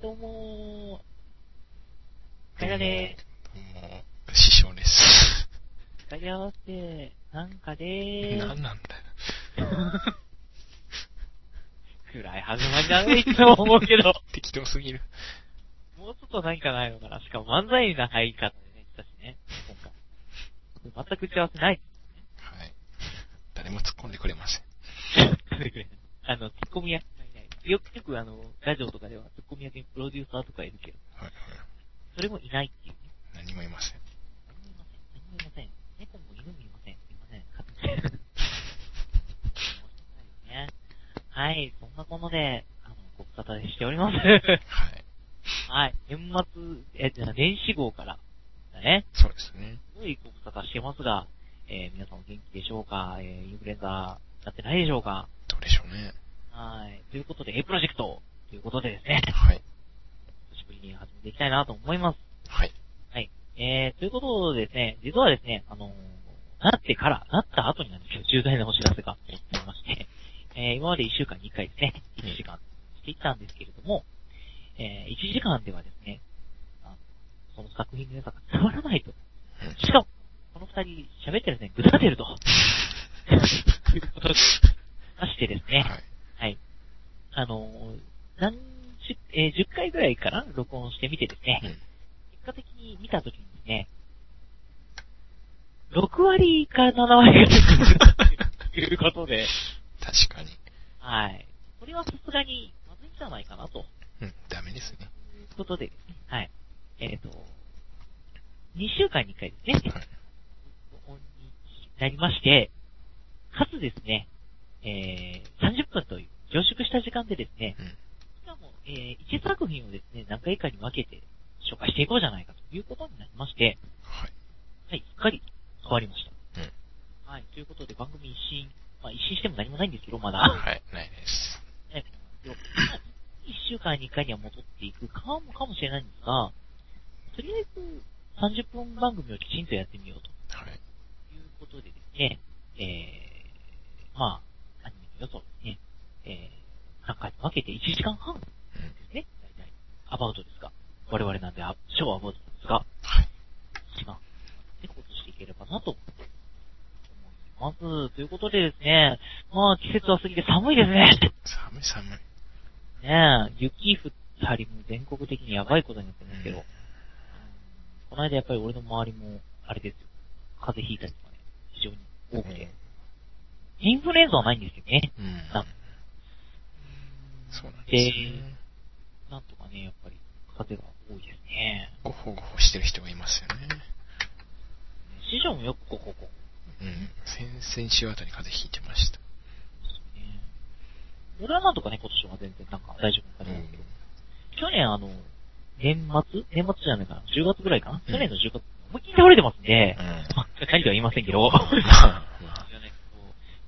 どうもー。かやでどうも、師匠です。ー。かや合わせ、なんかでーす。何なんだよ。暗い始まりだね、いつも思うけど。適当すぎる。もうちょっと何かないのかな。しかも漫才な入り方でね、したしね、今回。全く打ち合わせない。はい。誰も突っ込んでくれません。あの、ツッコミ役がいない。よくよくあの、ラジオとかではツッコミ役にプロデューサーとかいるけど、はいはい。それもいないっていうね。何もいません。何もいません。何もいません。猫も犬もいません。すいません。勝手に。ね。はい、そんなもので、あの、ご無沙汰しております。はい。はい、年末、え、じゃあ年始号から、だね。そうですね。すごいご無沙汰してますが、えー皆さんお元気でしょうか？えーインフルエンザ、なってないでしょうか？どうでしょうね。はい。ということで、A プロジェクトということでですね、はい。久しぶりに始めていきたいなと思います。はい。はい。えー、ということでですね、実はですね、あのーなってから、なった後になんですけど、重大なお知らせがありまして、えー、今まで1週間に1回ですね、1時間していったんですけれども、えー、1時間ではですね、あのその作品の良さが伝わらないと。うんしかも、この二人喋ってるですね、ぐだってると。と いうことで、ましてですね、はい。はい。あのー、何十、えー10回ぐらいかな？録音してみてですね、うん。結果的に見たときにね、6割か7割が出てくるということで、確かに。はい。これはさすがにまずいんじゃないかなと。うん。ダメですね。いうことではい。えっ、と、2週間に1回ですね、はい。録音になりまして、かつですね、えー、30分という凝縮した時間でですね、うん。しかも、えー、1作品をですね、何回かに分けて紹介していこうじゃないかということになりまして、はい。はい、すっかり変わりました。うん。はい、ということで番組一新、まあ一新しても何もないんですけど、まだ。はい。ないです。一週間に一回には戻っていくかもかもしれないんですが、とりあえず30分番組をきちんとやってみようとはい。いうことでですね、えー、まあ、アニメの予想ですね、えー、3回に分けて1時間半でうん。すね、大体、アバウトですが、我々なんで、あ超アバウトですが、はい。一番、で、ことしていければなと、思います。ということでですね、まあ、季節は過ぎて寒いですね。寒い寒い。ねえ、雪降ったりも全国的にやばいことになってますけど、この間やっぱり俺の周りも、あれですよ、風邪ひいたりとかね、非常に多くて、インフルエンザはないんですよね。うん。うんあ。そうなんですでね。なんとかね、やっぱり、風が多いですね。ごほごほしてる人がいますよね。師匠もよくここ、ここ、うん。先々週あたり風邪ひいてました。ですね。俺はなんとかね、今年は全然なんか大丈夫なうん感じな去年あの、年末？年末じゃないかな ?10 月ぐらいかな、うん去年の10月、思いっきり倒れてますんでう、ん。まあ、何とは言いませんけど、ま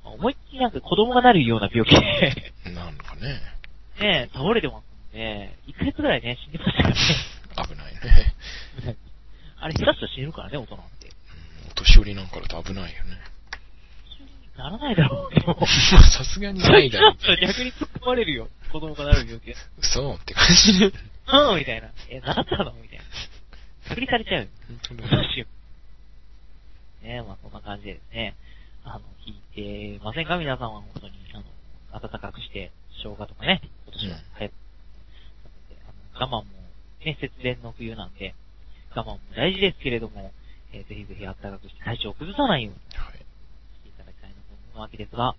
あ、思いっきりなんか子供がなるような病気で、あ、なんかね、ね、倒れてますんで、1ヶ月ぐらいね、死んでましたからね。危ないね。あれ、下手したら死ぬからね、大人って。うんお年寄りなんかだと危ないよね。ならないだろう、でも。まあ、さすがにないだろう。逆に突っ込まれるよ。子供がなる病気。嘘って感じで。うん、みたいな。え、なったのみたいな。隔離されちゃうよ。本当だ。どうしよう。ねまあそんな感じでですね。あの、聞いてませんか？皆さんは本当に、あの、暖かくして、生姜とかね、今年はうん早く、あの我慢も、ね、節電の冬なんで、我慢も大事ですけれども、えーぜひぜひ暖かくして体調を崩さないように。はい。していただきたいなと思うわけですが、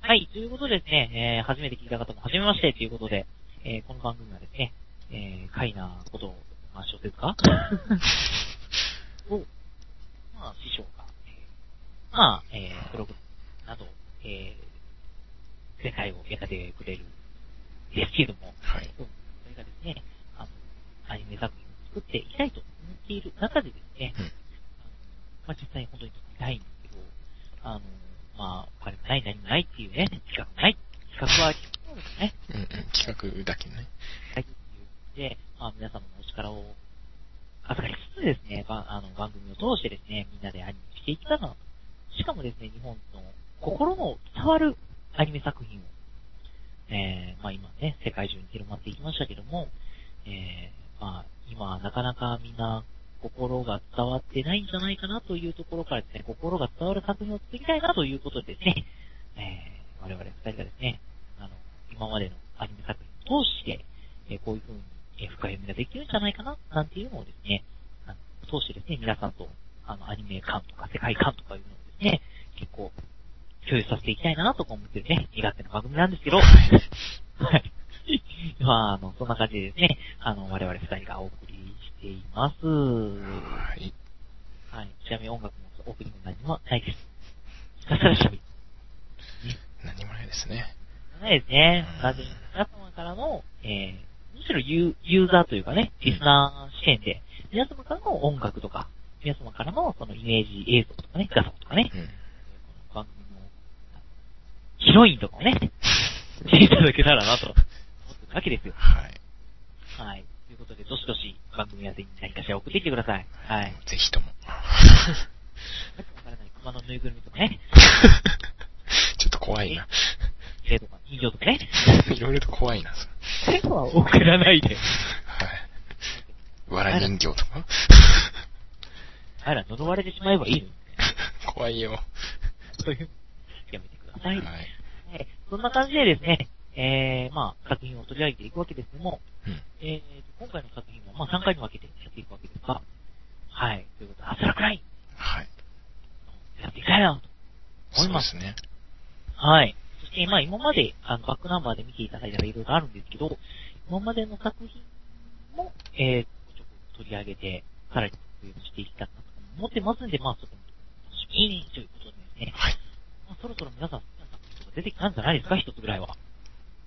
はい、ということでですね、えー、初めて聞いた方も初めましてということで、えー、この番組はですね、えー、快なことを、まあ、小説か を、まあ、師匠が、えーまあ、えー、ブログなど、えー、世界を焼かてくれる、ですけれども、はい。それがですね、アニメ作品を作っていきたいと思っている中でですね、うん。まあ、実際に本当に作りたいんですけど、あの、まあ、お金もない、何もないっていうね、企画ない。企画は、そうですね。うんうん。企画だけね。はい。で、まあ、皆様のお力を預かりつつですね、ばあの、番組を通してですね、みんなでアニメしていきたいなと。しかもですね、日本の心の伝わるアニメ作品を、えー、まあ今ね、世界中に広まっていきましたけども、えー、まあ、今、なかなかみんな、心が伝わってないんじゃないかなというところからですね、心が伝わる作品を作りたいなということでですね、えー、我々二人がですね、あの、今までのアニメ作品を通して、えーこういう風に、えー深読みができるんじゃないかな、なんていうのをですね、あの通してですね、皆さんと、あの、アニメ感とか世界観とかいうのをですね、結構、共有させていきたいなとか思ってるね、苦手な番組なんですけど、はい。まあ、あの、そんな感じでですね、あの、我々二人がお送りしています。はい。はい。ちなみに音楽もオープニング何もないです。ひたすら喋り。何もないですね。ないですね。なぜ、皆様からの、えー、むしろユーユーザーというかね、リスナー視点で、皆様からの音楽とか、皆様からのそのイメージ映像とかね、画像とかね、うん。番組の、ヒロインとかをね、していただけたらなとわけですよ。はい。はい。ということで、どしどし番組宛てに何かしら送ってきてください。はい。ぜひとも。わからない熊のぬいぐるみとかね、ちょっと怖いな。霊とか人形とかね、いろいろと怖いな。それそういうのは送らないで。はい。わら人形とか？あら、呪われてしまえばいいのに。怖いよ。そういう、やめてくださ。はいい。はい。そんな感じでですね、えー、まあ、作品を取り上げていくわけですけども、うん。えー、今回の作品は、まあ、3回に分けてやっていくわけですが、はい。ということで、アスラクラインはい。やっていきたいなと思そいうま。ですすね。はい。そして、まあ、今まで、あの、バックナンバーで見ていただいたらいろいろあるんですけど、今までの作品も、えー、ちょこちょこ取り上げて、さらにしていきたいなと思ってますんで、まあ、そこも楽しみにということでですね、はい。まあ、そろそろ皆さん好きな作品とか出てきたんじゃないですか、一つぐらいは。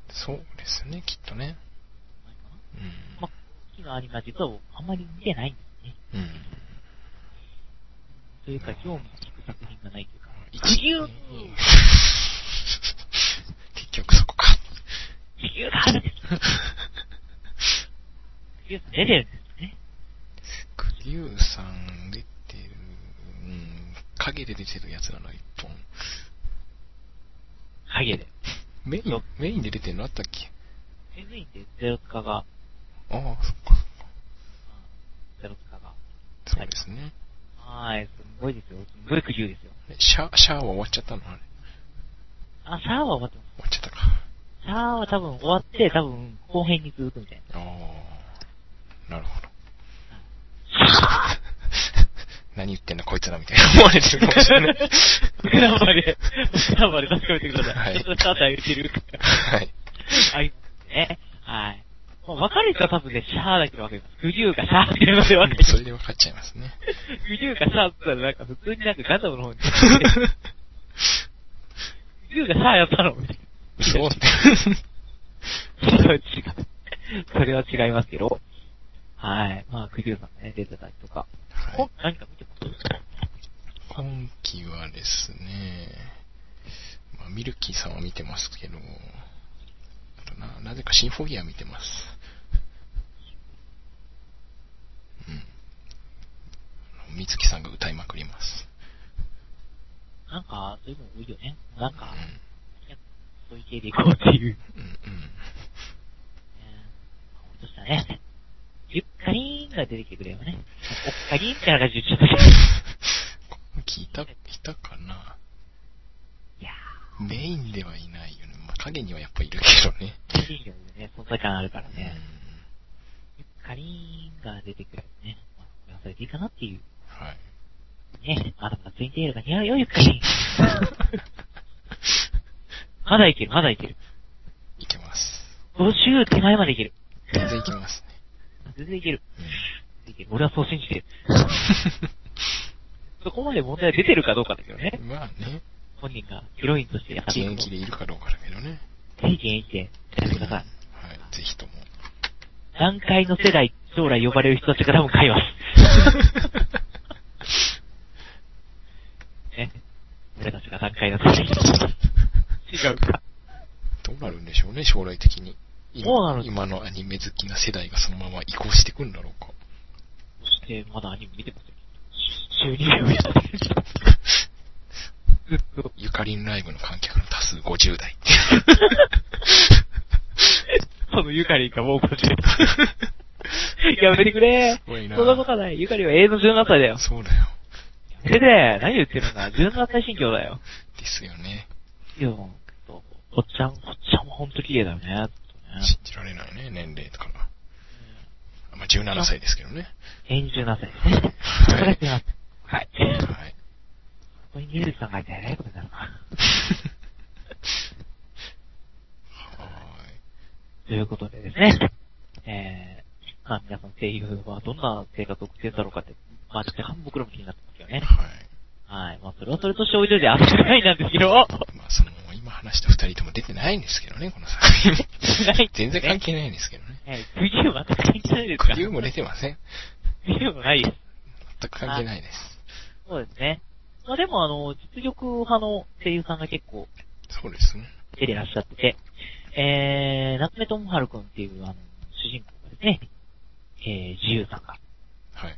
そうですね、きっとね。うん。まあ、好きなアニメは実はあんまり見てないんですね。うん。というか、興味引く作品がないというか、一地球結局そこか。地球があるんです。地球さん出てるんですね。クリュウさん出てる、うん、影で出てるやつなの、一本。影で。メイン、メインで出てるのあったっけ？エズインでゼロツカが、ああ、そっか。ゼロツカが。そうですね。はーい、すんごいですよ。すんごい苦渋ですよ。えシャ、シャアは終わっちゃったの？あれ。あ、シャアは終わってま終わっちゃったか。す。シャアは多分終わって、多分後編に続くみたいな。ああ、なるほど。何言ってんだこいつらみたいな思われてるかもしれない。僕らまで、僕らまで確かめてください。はいちょっとシャアってあげてる。はい。ありますね。はい。まあ、分かる人は多分ね、シャアだけで分かります。クジューかシャアっていうので分かります。それで分かっちゃいますね。クジューかシャアって言ったらなんか普通になんかガンダムの方に。クジューがシャアやったのみたいな。そうって。それは違う。それは違いますけど。はい。まあ、クジューさんがね、出てたりとか。はいほ何か見てます今期はですね、まあ、ミルキーさんは見てますけど、あとな、なぜかシンフォギア見てます。うん。あの水木さんが歌いまくります。なんか、そういうの多いよね。なんか、うん。そういう系で行こうっていう。ねうんうん。ほんとしたね。ゆっかりーんが出てきてくれよね。おっかりーんみたいな感じで言っちゃったけど。今期いた、いたかないやメインではいないよね。まあ、影にはやっぱいるけどね。ー、いいよね。存在感あるからうん。ね。ゆっかりーんが出てくるよね。まあ、それでいいかなっていう。はい。ね。まだまだツインテールが似合うよ、ゆっかりーん。まだいける、まだいける。いけます。50手前までいける。全然いけますね。全然いける。いける。俺はそう信じてる。そこまで問題は出てるかどうかだけどね。まあね、本人がヒロインとしてやって現役でいるかどうかだけどね。ぜひ現役でやってください。はい、ぜひとも。段階の世代、将来呼ばれる人たちが多分買います。ね。俺たちが段階の世代。違うか。どうなるんでしょうね、将来的に。今今のアニメ好きな世代がそのまま移行していくんだろうか。そして、まだアニメ見てますよ。収入をやってる。ゆかりんライブの観客の多数50代。そのゆかりんがもう50。やめてくれ。そんなことはない。ゆかりは永遠の17歳だよ。そうだよ。やめて。何言ってるんだ。17歳心境だよ。ですよね。いや、おっちゃん、おっちゃんもほんと綺麗だよね。ね信じられないね、年齢とかが。まあ、17歳ですけどね。永遠に17歳ですね。働い。はい。はい。ここに水木さんがいてね、ことになるな。はということでですね。えー、まあ皆さん声優はどんな生活を送ってるんだろうかって、まあ若干僕らも気になってますよい。ね。はい。はい。まあそれはそれとしておいといてあるないなんですけど。まあ、その、今話した二人とも出てないんですけどね、この作品。全然関係ないんですけどね。えー、クリュー全く関係ないですか？クリューも出てません。クリューもないです。全く関係ないです。そうですね。まあでもあの、実力派の声優さんが結構そうですね。出てらっしゃってて、えー、夏目智春くんっていうあの、主人公がですね、えー、自由さんが、はい。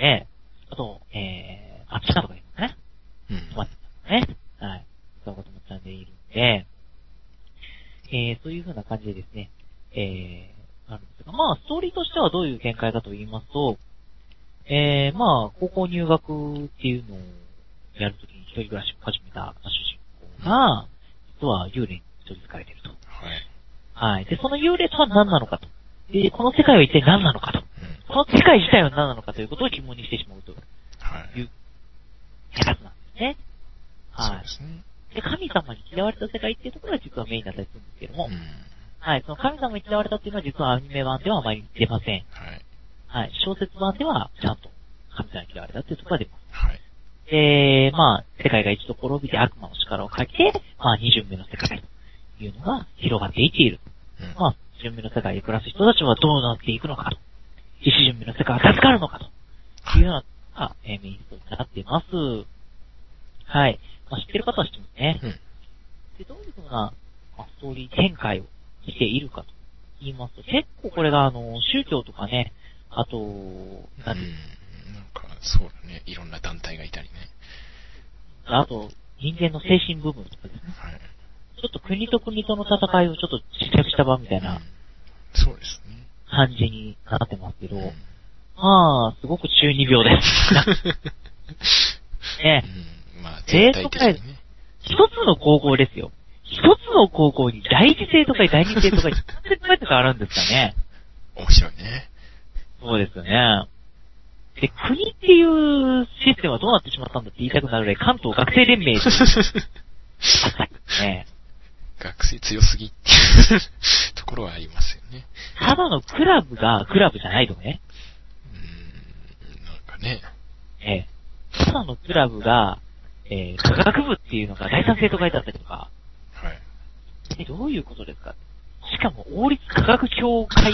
ね、あと、えー、あっちかとか言うのね。うん。止まってたね。はい。そういうこともちゃんでいるんで、えー、そういう風な感じでですね、えー、あるんですが、まあ、ストーリーとしてはどういう見解かと言いますと、えー、まあ、高校入学っていうのをやるときに一人暮らしを始めた主人公が、実は幽霊に取り憑かれていると。はい。はい。で、その幽霊とは何なのかと。で、この世界は一体何なのかと。うん。この世界自体は何なのかということを疑問にしてしまうとはい。いうやつなんですね。はいそうで。すね。で、神様に嫌われた世界っていうところが実はメインだったりするんですけども、うん。はい、その神様に嫌われたっていうのは実はアニメ版ではあまり出ません。はい。はい、小説版ではちゃんと神様に嫌われたっていうところが出ます。はい。で、まあ、世界が一度滅びて悪魔の力をかけて、まあ、二巡目の世界というのが広がっていっている。うん。まあ、一巡目の世界で暮らす人たちはどうなっていくのかと。一巡目の世界は助かるのかと。いうようなえーメインストーリーになっています。はい。まあ、知ってる方は知ってますね。うん。で、どういうふうな、まあ、ストーリー展開をしているかと言いますと、結構これがあの、宗教とかね、あと、なんううん。なんか、そうだね。いろんな団体がいたりね。あと、人間の精神部分とかですね。はい。ちょっと国と国との戦いをちょっと試着した場みたいなうんそうですね。感じになってますけど、うん。まあ、すごく中二病です。ね、うん。まあ、生徒全体的にね。一つの高校ですよ。一つの高校に第一生とか第二生とか、何千どうやって変わるんですかね。面白いね。そうですよね。で、国っていうシステムはどうなってしまったんだって言いたくなるぐらい関東学生連盟 ね。学生強すぎっていうところはありますよね。ただのクラブがクラブじゃないとね。うん。なんかね。ええ。ただのクラブが、えー、科学部っていうのが第三生と書いてあったりとか、はい。え、どういうことですか？しかも、王立科学協会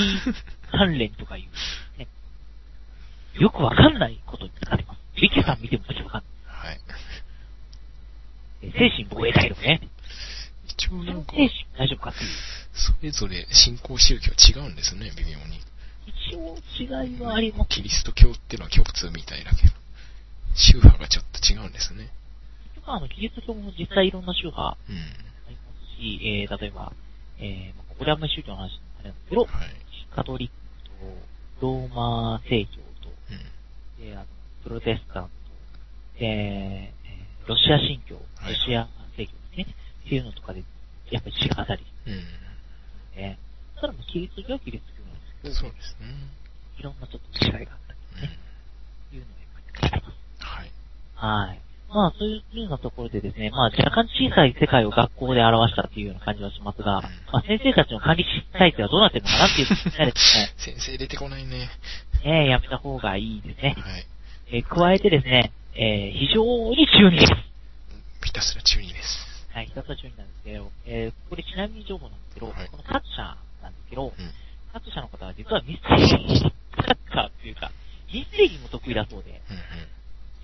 関連とかいう、ね、よくわかんないことになってます。リキさん見てもよくわかんない。はい。え精神防衛隊とかね。一応なんか、精神大丈夫かっていう。それぞれ信仰宗教違うんですね、微妙に。一応違いはあります。キリスト教っていうのは共通みたいだけど、宗派がちょっと違うんですね。あの、キリスト教も実際いろんな宗派うん。ありますし、えー、例えば、えー、まあここであんまり宗教の話あれなんですけど、はい。カトリックと、ローマ正教と、うん。で、あの、プロテスタント、で、えーロシア神教、はいロシア正教ですね。っていうのとかで、やっぱり違ったりうん。ね。ただキリスト教はキリスト教なんですけど、そうですね。いろんなちょっと違いがあったうん。りね、いうのがやっぱりあります。はい。はい。まあ、そういうようなところでですね、まあ、若干小さい世界を学校で表したっていうような感じはしますが、まあ、先生たちの管理体制はどうなってるのかなっていうところですね、先生出てこないね。ねやめた方がいいですね。はい。えー加えてですね、えー非常に中二です。ひたすら中二です。はい、ひたすら中二なんですけど、えーこれちなみに情報なんですけど、はいこの作者なんですけど、うん。作者の方は実はミステリー作家っていうか、ミステリーも得意だそうで、うんうん。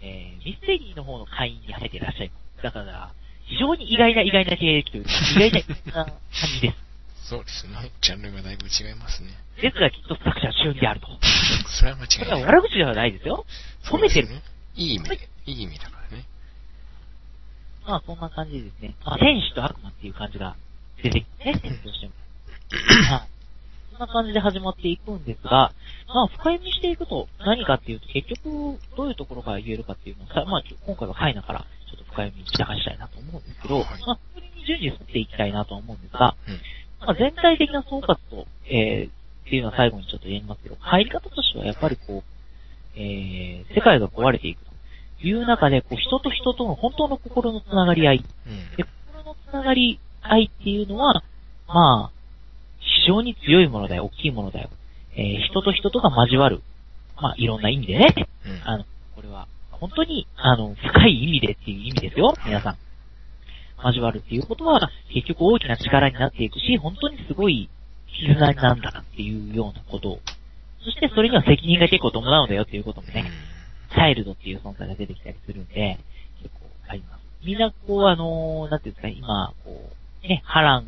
えーミステリーの方の会員に入っていらっしゃいます。だから、非常に意外な意外な経歴というか、意外な感じです。そうですね。ジャンルがだいぶ違いますね。ですがきっと作者は中二であると。それは間違いない。悪口ではないですよ。褒めてる。ね。いい意味で、いい意味だからね。まあそんな感じでですね。まあ天使と悪魔っていう感じが出てきてね、戦争しても。はい。な感じで始まっていくんですが、まあ、深読みしていくと何かっていうと、結局、どういうところから言えるかっていうのは、さまあ、今回はカイナからちょっと深読みして話したいなと思うんですけど、はいまあ、それに順次沿っていきたいなと思うんですが、うん。まあ、全体的な総括と、えー、っていうのは最後にちょっと言いますけど、入り方としてはやっぱりこう、えー、世界が壊れていくという中で、こう、人と人との本当の心のつながり合い、うん。で、心のつながり合いっていうのは、まあ、非常に強いものだよ、大きいものだよ。えー、人と人とが交わる。まあ、いろんな意味でね。うん。あの、これは、本当に、あの、深い意味でっていう意味ですよ、皆さん。交わるっていうことは、結局大きな力になっていくし、本当にすごい絆なんだなっていうようなことを。そしてそれには責任が結構伴うんだよっていうこともね、チャイルドっていう存在が出てきたりするんで、結構あります。みんなこう、あのーなんていうんですか、今、こう、ね、波乱、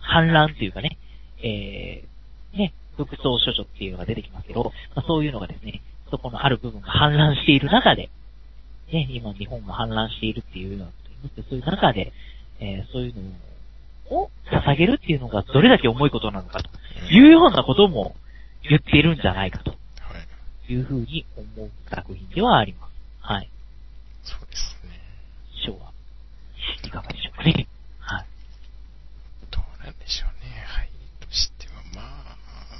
反乱っていうかね、えー、ね、服装処女っていうのが出てきますけど、まあ、そういうのがですね、そこのある部分が反乱している中で、ね、今日本が反乱しているっていうようなことになって、そういう中で、えーそういうのを捧げるっていうのがどれだけ重いことなのかというようなことも言っているんじゃないかとはい。いうふうに思う作品ではあります。はい。そうですね。師匠はいかがでしょうかね。はい。どうなんでしょうね。入りとしては、まあ、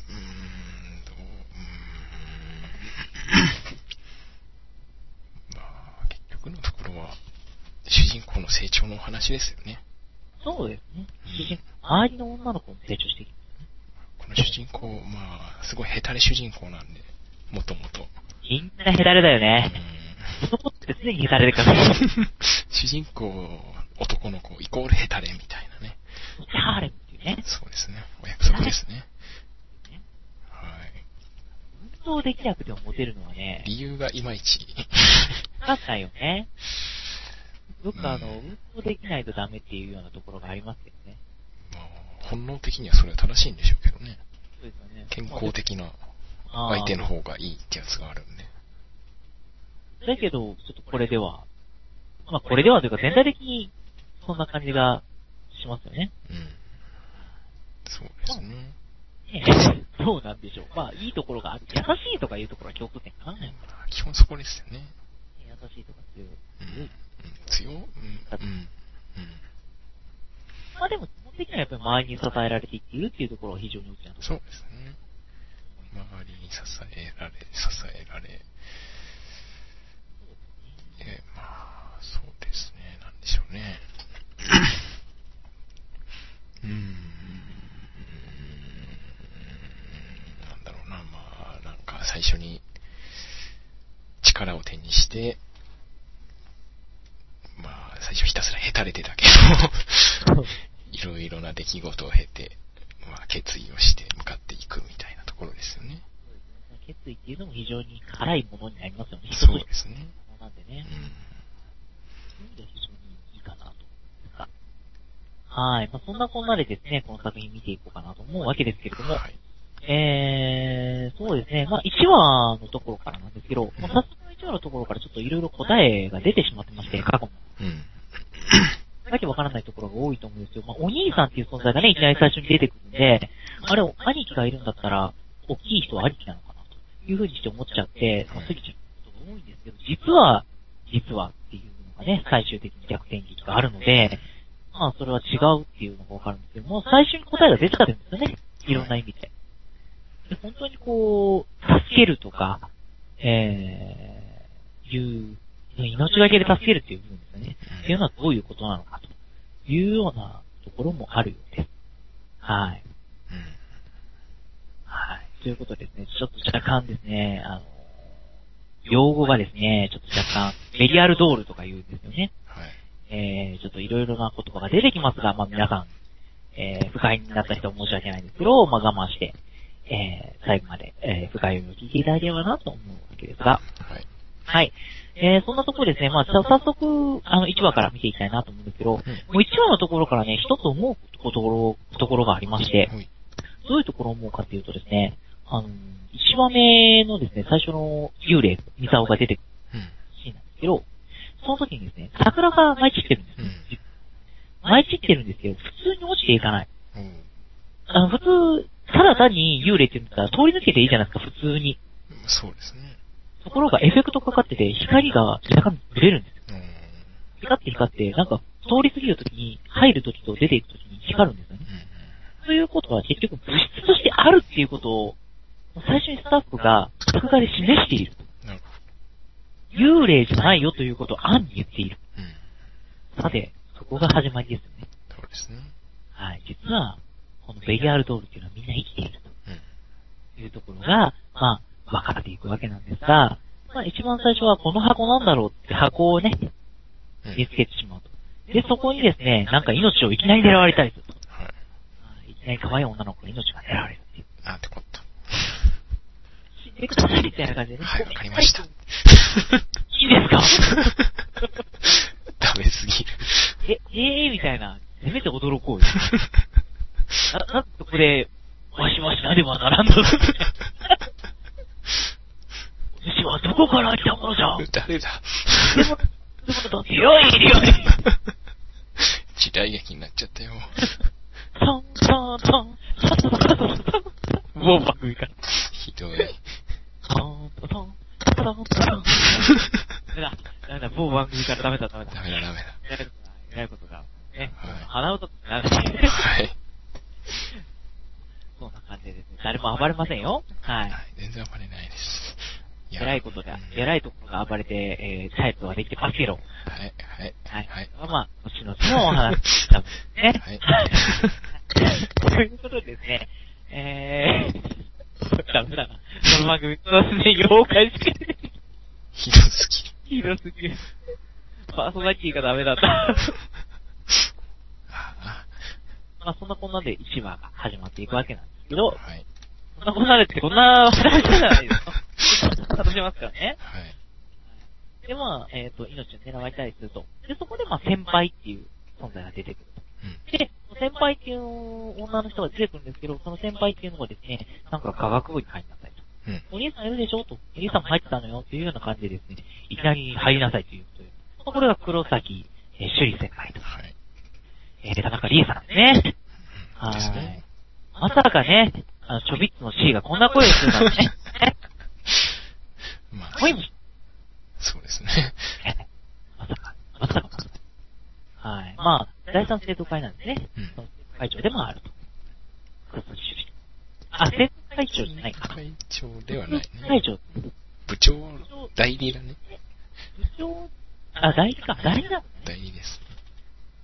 うーん、どう、うーん。まあ、結局のところは、主人公の成長のお話ですよね。そうですね。主人周りの女の子も成長していく。この主人公、まあ、すごいヘタレ主人公なんで、もともと。みんなヘタレだようね。ん男って常にヘタレだから。主人公、男の子、イコールヘタレみたいなね。ハーレムっていうね。そうですね。お約束ですね。動できなくてもモテるのはね、理由がいまいち。わかんないよね。よくあの、うん運動できないとダメっていうようなところがありますけどね。まあ、本能的にはそれは正しいんでしょうけどね。そうですよね。健康的な相手の方がいいってやつがあるんで。だけど、ちょっとこれでは、まあこれではというか全体的にそんな感じがしますよね。うん。そうですね。ねそうなんでしょう。まあいいところがある。優しいとかいうところは共通点かな。基本そこですよね。しいとか強い。うん。うん強うん。うん。うん。まあでも、基本的にはやっぱり周りに支えられていっているっていうところは非常に大きなところ。そうですね。周りに支えられ、支えられ。えーまあ、そうですね。なんでしょうね。うーん。なんだろうな。まあ、なんか最初に力を手にして、まあ、最初ひたすらへたれてたけど、いろいろな出来事を経て、まあ、決意をして向かっていくみたいなところですよね。決意っていうのも非常に辛いものになりますよね。人そうですね。のなんでね。うん。そういう意味では非常にいいかなと。はい。まあ、そんなこんなでですね、この作品見ていこうかなと思うわけですけれども、はい。えー、そうですね。まあ、1話のところからなんですけど、まあ、早速の1話のところからちょっといろいろ答えが出てしまってまして、過去も。うん。わけわからないところが多いと思うんですよ。まあ、お兄さんっていう存在がね、いきなり最初に出てくるんで、あれ、兄貴がいるんだったら、大きい人は兄貴なのかな、というふうにして思っちゃって、まあ、過ぎちゃうことが多いんですけど、実は、実はっていうのがね、最終的に逆転劇があるので、まあ、それは違うっていうのがわかるんですけども、最初に答えが出ちゃってるんですよね。いろんな意味で。で本当にこう、助けるとか、えー、いう、命がけで助けるっていう部分ですよね。っていうのはどういうことなのかというようなところもあるようです。はい。うん。はい。ということでですね、ちょっと若干ですね、あの、用語がですね、ちょっと若干、メリアルドールとか言うんですよね。はい。えー、ちょっといろいろな言葉が出てきますが、まあ皆さん、えー、不快になった人は申し訳ないんですけど、まあ我慢して、えー、最後まで、えー、不快を聞いていただければなと思うわけですが、はい。はい。えー、そんなところですね、まあ、さ早速、あの、1話から見ていきたいなと思うんですけど、もう1話のところからね、一つ思うところ、ところがありまして、はい。どういうところを思うかっていうとですね、あの、1話目のですね、最初の幽霊、ミサオが出てくるうん。シーンなんですけど、その時にですね、桜が舞い散ってるんですうよ。ん。舞い散ってるんですけど、普通に落ちていかない。おうあの、普通、ただ単に幽霊って言ったら通り抜けていいじゃないですか、普通に。そうですね。ところがエフェクトかかってて、光が若干ブレるんですよ。うん。光って光って、なんか、通り過ぎるときに、入るときと出ていくときに光るんですよね。うん。ということは結局物質としてあるっていうことを、最初にスタッフが作画で示している。幽霊じゃないよということを暗に言っている。さて、そこが始まりですよね。そうですね。はい。実は、このベリアールドールっていうのはみんな生きているうん。というところが、まあ、分かっていくわけなんですが、まあ一番最初はこの箱なんだろうって箱をね、うん。見つけてしまうと。で、そこにですね、なんか命をいきなり狙われたりすると。はい。はいいきなり可愛い女の子の命が狙われるっていう。なんてこと。死んでくださいみたいな感じでね。はい、わかりました。いいですか？ダメすぎる。え、ええー、みたいな。せめて驚こうよ。な、なんでここで、わしわしなではならんの？こから来たものじゃ誰だ？でも、でもよい、よい。時代劇になっちゃったよ。タン、タン、タン、タン、タン、タン、タン、タン。もう番組から。ひどい。タン、タン、タン、タン、タン。ダメだ、ダメだ、某番組からダメだ、ダメだ。ダメだダメだ。やることが、やることが。ね。はい鼻歌ってなんだはい。そんな感じでですね。誰も暴れませんよ。はい。はい、全然暴れないです。偉いことがうん、偉いところが暴れて、えー、タイプはできてますけど。はい、はい、はい。はい。まあ、後々のお話だもんね。はい ということでですね、えー、ダメだな。この番組、そうですね、妖怪しかひどすぎる。ひどすぎる。パーソナリティがダメだった。あまあ、そんなこんなで1話が始まっていくわけなんですけど、あはい。そんなこんなでってこんな話じゃないですか。楽しみますからね。はい。で、まあ、えっ、と、命を狙われたりすると。で、そこでまあ、先輩っていう存在が出てくると。うん。で、先輩っていう女の人が出てくるんですけど、その先輩っていうのがですね、なんか科学部に入りなさいと。うん。お兄さんいるでしょと。お兄さんも入ってたのよっていうような感じでですね、いきなり入りなさいというという。まあこれが黒崎、えー、朱里先輩と。はい。えー、田中理恵さんですね。うんですね。まさかね、あの、ちょびっつの C がこんな声をするなんてね。まあ、声も、そうですね。まさか、まさか、まさか。はい。まあ、第三生徒会なんですね。うんその会長でもあると。あ、生徒会長じゃないかな。会長ではないね。会長、部長、代理だね。部長、あ、代理か、代理だね。代理です。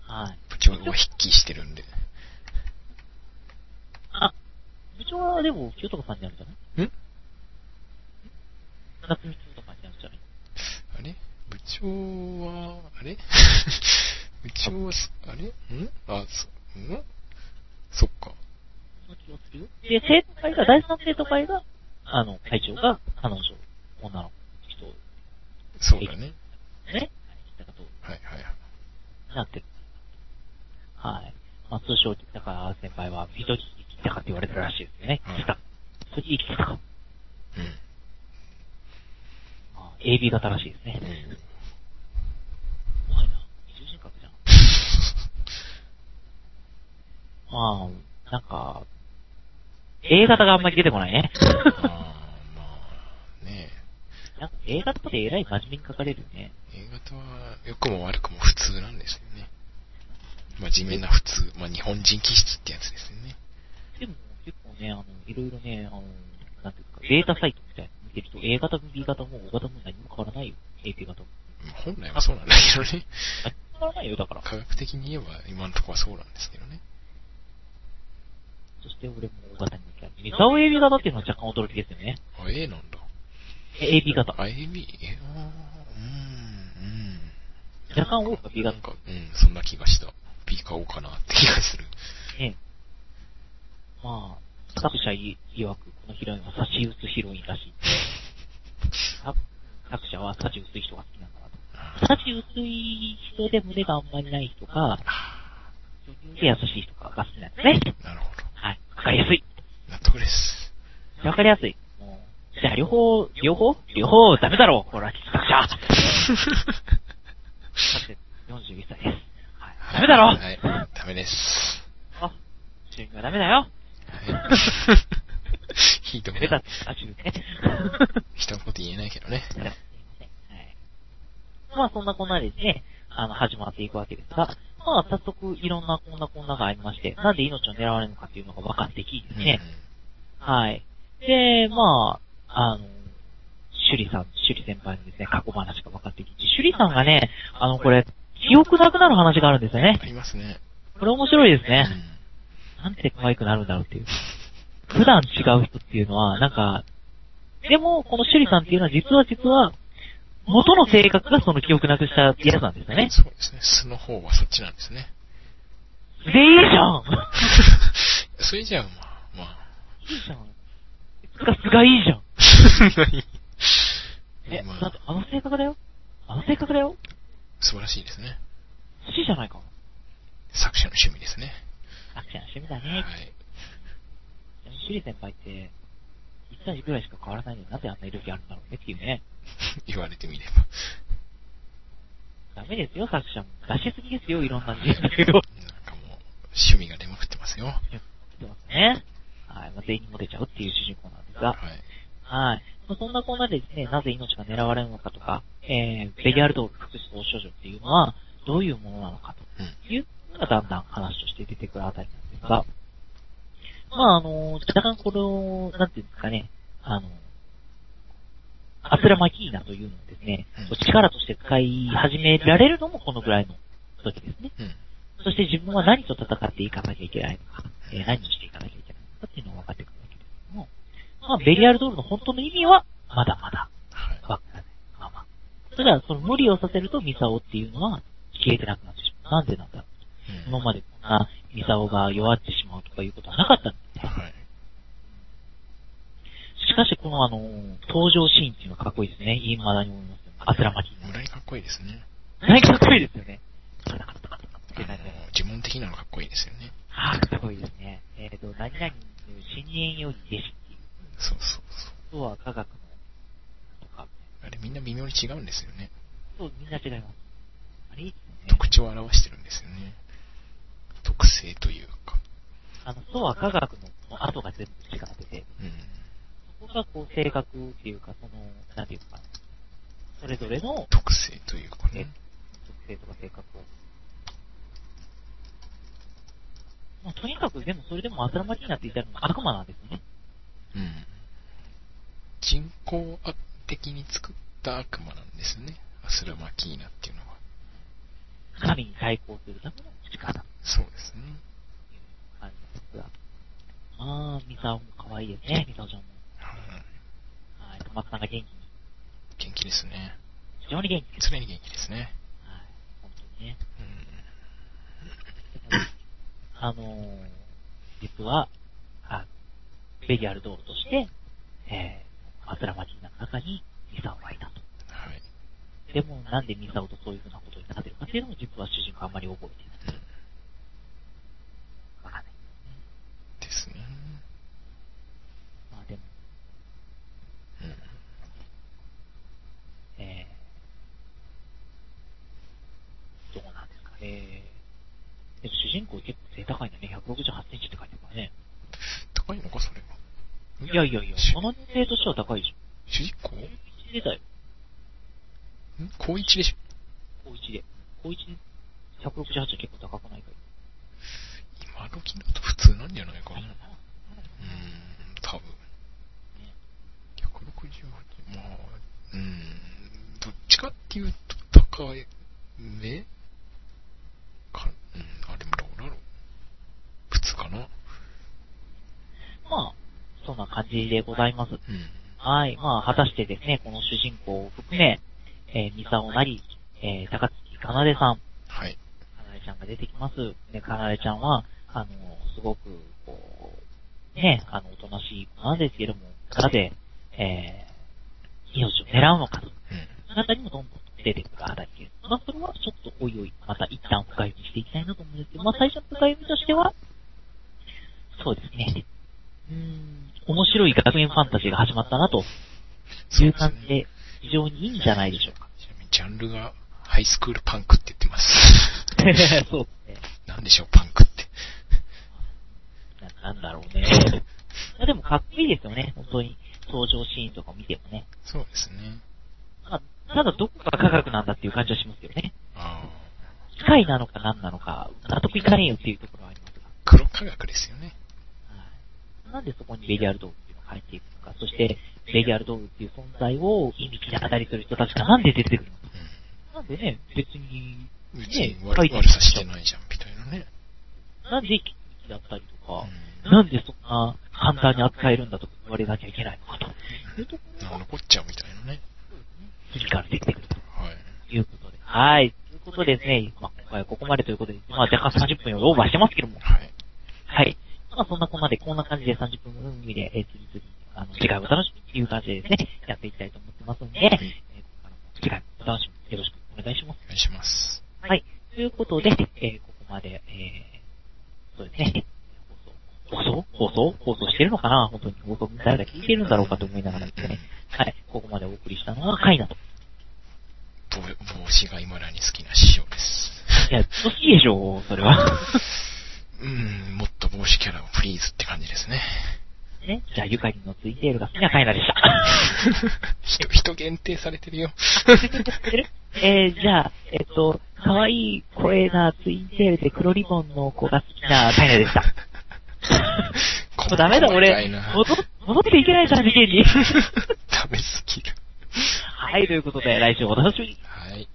はい。部長を筆記してるんで。あ、部長はでも、清徳さんになるんじゃない？ん？夏美清とかになるんじゃないあれ部長は、あれ？部長はす、あれん？あ、そ、ん？そっか。その気がするよ。で、生徒会が、第三生徒会が、あの、会長が彼女、女の人そうだね。ね、はいはいはい。なってる。はい。まあ、通称、だから先輩は、人に生きたかって言われてるらしいですよね。はい来た。人に生きてたか。うん。まあ、AB 型らしいですね。うん怖いな。二重人格じゃん。まあ、なんか、A 型があんまり出てこないね。あーまあ、ねなんか A 型ってえらい真面目に書かれるよね。A 型は良くも悪くも普通なんですよね。真面目な普通。まあ日本人気質ってやつですよね。でも結構ね、あの、いろいろね、あの、なんていうか、データサイトみたいなの見てると A 型も B 型も O 型も何も変わらないよ。AP 型も。まあ本来はそうなんだけどね。何も変わらないよ、だから。科学的に言えば今のところはそうなんですけどね。そして俺も O 型に行きたい。ミサオ AB 型っていうのは若干驚きですよね。あ、A なんだ。え AB 型。あ、AB? え、あーうん、若干 O か B うん。なん型。か、うん、そんな気がした。B か O かなって気がする。ねまあ、作者い曰く、このヒロインは差し薄ヒロインらしい。作 作者は差し薄い人が好きなんだなと。差し薄い人で胸があんまりない人か、で優しい人かが好きなんですね。なりやすい。納得です。わかりやすい。じゃあ両方、両方？両方ダメだろうほら、作者。さて、41歳です。はい。ダメだろはい。ダメです。あ、主任はダメだよ。はい。ひどい出たな。あ、中ね。人のこと言えないけどね。すいません。はい。まあ、そんなこんなでですね、あの、始まっていくわけですが、まあ、早速、いろんなこんなこんながありまして、なんで命を狙われるのかっていうのが分かってきてですね。はい。で、まあ、あの、趣里さん、趣里先輩のですね、過去話が分かってきて、趣里さんがね、あの、これ、記憶なくなる話があるんですよねあ。りますね。これ面白いですね。うん。なんて可愛くなるんだろうっていう。普段違う人っていうのは、なんか、でも、この趣里さんっていうのは実は実は、元の性格がその記憶なくしたやつなんですよね。そうですね。素の方はそっちなんですね。で、いいじゃん それじゃあ、まあ、まあ。いいじゃん。つかすがいいじゃん。え、まあだってあの性格だよあの性格だよ素晴らしいですね。好きじゃないか。作者の趣味ですね。作者の趣味だはね。い。ちなみにシリ先輩って、1歳ぐらいしか変わらないのになぜあんな色気あるんだろうねっていうね。言われてみれば。ダメですよ、作者も。出しすぎですよ、いろんな人生を。なんかもう、趣味が出まくってますよ。出てますね。はい。まあ、全員にモテちゃうっていう主人公なんですが。はい。はい。まあ、そんなこんなでですね、なぜ命が狙われるのかとか、えー、ベリアルドール福祉総処女っていうのは、どういうものなのかうん。というのがだんだん話として出てくるあたりなんですが、まああの、若干これを、なんていうんですかね、あの、アスラマキーナというのをですねうん、力として使い始められるのもこのぐらいの時ですね。うん。そして自分は何と戦っていかなきゃいけないのか、えー何をしていかなきゃいけないのかっていうのが分かってくるわけですけども、まあ、ベリアルドールの本当の意味は、まだまだはい。わからない。まあまあ。それは、その無理をさせるとミサオっていうのは消えてなくなってしまう。なんでなんだろう。うん今までこんなミサオが弱ってしまうとかいうことはなかった。はい。しかし、このあの、登場シーンっていうのはかっこいいですね。未だに思いますよ。アスラマキー村にかっこいいですね。ナ。何かかっこいいですよね。呪文的なのかっこいいですよね。はぁ、かっこいいですね。えっ、と、何々深淵より弟子っていう。そうそうそう。とは科学の、とか、あれみんな微妙に違うんですよね。そう、みんな違います。あれいいですよね。特徴を表してるんですよね。特性というか。あの、とは科学の後が全部違ってて、うん。そこがこう性格っていうか、その、なんていうか、それぞれの特性というかえね。特性とか性格を。まあ、とにかく、でもそれでもアスラマキーナって言ったら悪魔なんですよね。うん。人工的に作った悪魔なんですね。アスラマキーナっていうのは。神に対抗するための力とそうですね。が。まあ、ミサオも可愛いですね、ミサオちゃんも。はい。はい、小松さんが元気に、元気ですね。非常に元気です。常に元気ですね。はい、本当にね。うん。あのー、実は、あ、ベリアルドールとして、えー、アスラマキーナの中にミサオがいたと。はい。でも、なんでミサオとそういうふうなことになってるかっていうのも、実は主人公あんまり覚えていない。うん。わかんないですね。まあでも、うん。えー、どうなんですかね。でも主人公結構背高いんだね。168センチって書いてあるからね。高いのか、それは。いやいやいや、主この年齢としては高いでしょ。主人公？高1でだよ。ん？高一でしょ高1で。高1で168は結構高くないかい今時だと普通なんじゃないかな。うーん、多分。168、まあ、うーん、どっちかっていうと高いめか、うん、あ、でもどうだろう。普通かな？まあ、そんな感じでございます。うん。はい。まあ、果たしてですね、この主人公を含め、えー、ミサオなり、えー、高月かなでさん、はい。かなでちゃんが出てきます。で、かなでちゃんは、あの、すごく、こう、ね、あの、おとなしい子なんですけども、なぜ、えー、命を狙うのかと。うん。あなたにもどんどん出てくるあたりです。まあ、それはちょっとおいおい、また一旦深読みしていきたいなと思うんですけど、まあ、最初の深読みとしては、そうですね。うーん、面白い学園ファンタジーが始まったなという。感じで、非常にいいんじゃないでしょうか。ちなみにジャンルがハイスクールパンクって言ってます。そうですね。なんでしょう、パンクって。ななんだろうね。でもかっこいいですよね、本当に。登場シーンとかを見てもね。そうですね。まあ、ただどこが科学なんだっていう感じはしますけどね。機械なのか何なのか、納得いかねえよっていうところはありますが。黒科学ですよね。はい。なんでそこにベリアル道具っていうのを書いていくのか、そして、ベリアル道具っていう存在を意味に語りする人たちがなんで出てくるのか。なんでね、別に、うん。別にね悪悪さしてないじゃん、みたいなね。なんで機器だったりとか、うん。なんでそんな簡単に扱えるんだとか言われなきゃいけないのかというところが、残っちゃうみたいなね。次から出てくるはい。ということで。はい。ということでですね、まあ、今回はここまでということで、まあ、若干30分をオーバーしてますけども。はい。はい。まあ、そんなこんなで、こんな感じで30分番組で、えー、次々、あの、次回お楽しみっていう感じでですね、やっていきたいと思ってますので、えー、あの次回お楽しみよろしくお願いします。お願いします。はい。ということで、えー、ここまで、えー、そうですね、放送放送放送してるのかな？本当に放送誰が聞いてるんだろうかと思いながらですね。はい。ここまでお送りしたのはカイナと。帽帽子が今だに好きな師匠です。いや、欲しいでしょそれは。うん、もっと帽子キャラをプリーズって感じですね。ね。じゃあ、ゆかりのツインテールが好きなカイナでした。人、人限定されてるよ。えー、じゃあ、えっと、可愛い声なツインテールで黒リボンの子が好きなカイナでした。もうダメだ、俺。戻、戻っていけないから、事件に。ダメすぎる。はい、ということで、来週お楽しみに。はい。